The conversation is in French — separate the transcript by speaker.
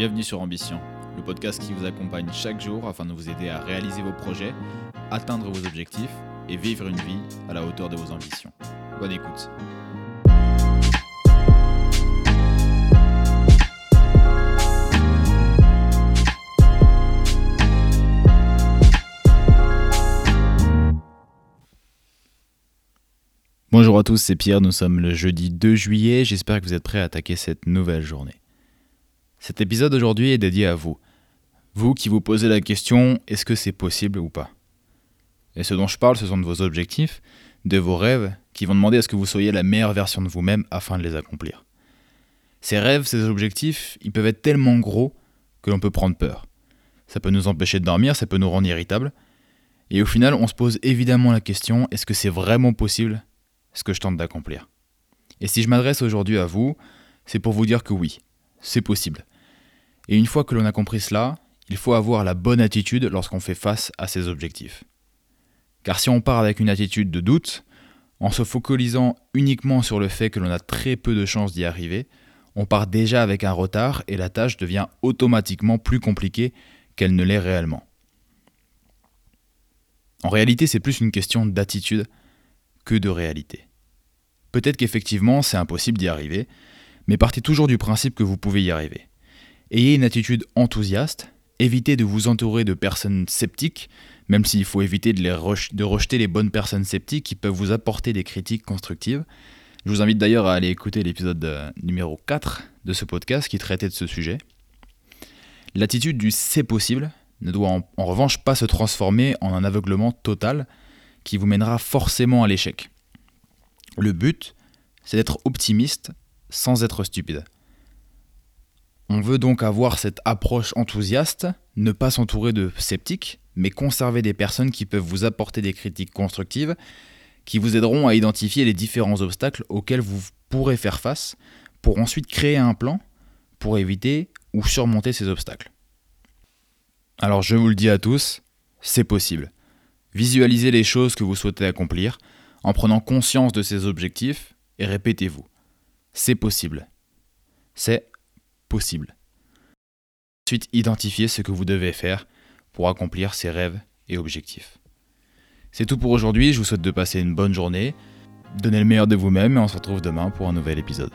Speaker 1: Bienvenue sur Ambition, le podcast qui vous accompagne chaque jour afin de vous aider à réaliser vos projets, atteindre vos objectifs et vivre une vie à la hauteur de vos ambitions. Bonne écoute. Bonjour à tous, c'est Pierre, nous sommes le jeudi 2 juillet, j'espère que vous êtes prêts à attaquer cette nouvelle journée. Cet épisode aujourd'hui est dédié à vous. Vous qui vous posez la question est-ce que c'est possible ou pas? Et ce dont je parle, ce sont de vos objectifs, de vos rêves, qui vont demander à ce que vous soyez la meilleure version de vous-même afin de les accomplir. Ces rêves, ces objectifs, ils peuvent être tellement gros que l'on peut prendre peur. Ça peut nous empêcher de dormir, ça peut nous rendre irritables. Et au final, on se pose évidemment la question est-ce que c'est vraiment possible ce que je tente d'accomplir? Et si je m'adresse aujourd'hui à vous, c'est pour vous dire que oui, c'est possible. Et une fois que l'on a compris cela, il faut avoir la bonne attitude lorsqu'on fait face à ses objectifs. Car si on part avec une attitude de doute, en se focalisant uniquement sur le fait que l'on a très peu de chances d'y arriver, on part déjà avec un retard et la tâche devient automatiquement plus compliquée qu'elle ne l'est réellement. En réalité, c'est plus une question d'attitude que de réalité. Peut-être qu'effectivement, c'est impossible d'y arriver, mais partez toujours du principe que vous pouvez y arriver. Ayez une attitude enthousiaste, évitez de vous entourer de personnes sceptiques, même s'il faut éviter de, rejeter les bonnes personnes sceptiques qui peuvent vous apporter des critiques constructives. Je vous invite d'ailleurs à aller écouter l'épisode euh, numéro 4 de ce podcast qui traitait de ce sujet. L'attitude du c'est possible ne doit en, revanche pas se transformer en un aveuglement total qui vous mènera forcément à l'échec. Le but, c'est d'être optimiste sans être stupide. On veut donc avoir cette approche enthousiaste, ne pas s'entourer de sceptiques, mais conserver des personnes qui peuvent vous apporter des critiques constructives, qui vous aideront à identifier les différents obstacles auxquels vous pourrez faire face, pour ensuite créer un plan pour éviter ou surmonter ces obstacles. Alors je vous le dis à tous, c'est possible. Visualisez les choses que vous souhaitez accomplir en prenant conscience de ces objectifs et répétez-vous. C'est possible. C'est possible. Ensuite, identifiez ce que vous devez faire pour accomplir ces rêves et objectifs. C'est tout pour aujourd'hui, je vous souhaite de passer une bonne journée, donnez le meilleur de vous-même et on se retrouve demain pour un nouvel épisode.